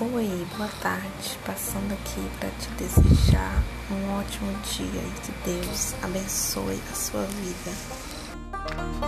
Oi, boa tarde. Passando aqui para te desejar um ótimo dia e que Deus abençoe a sua vida.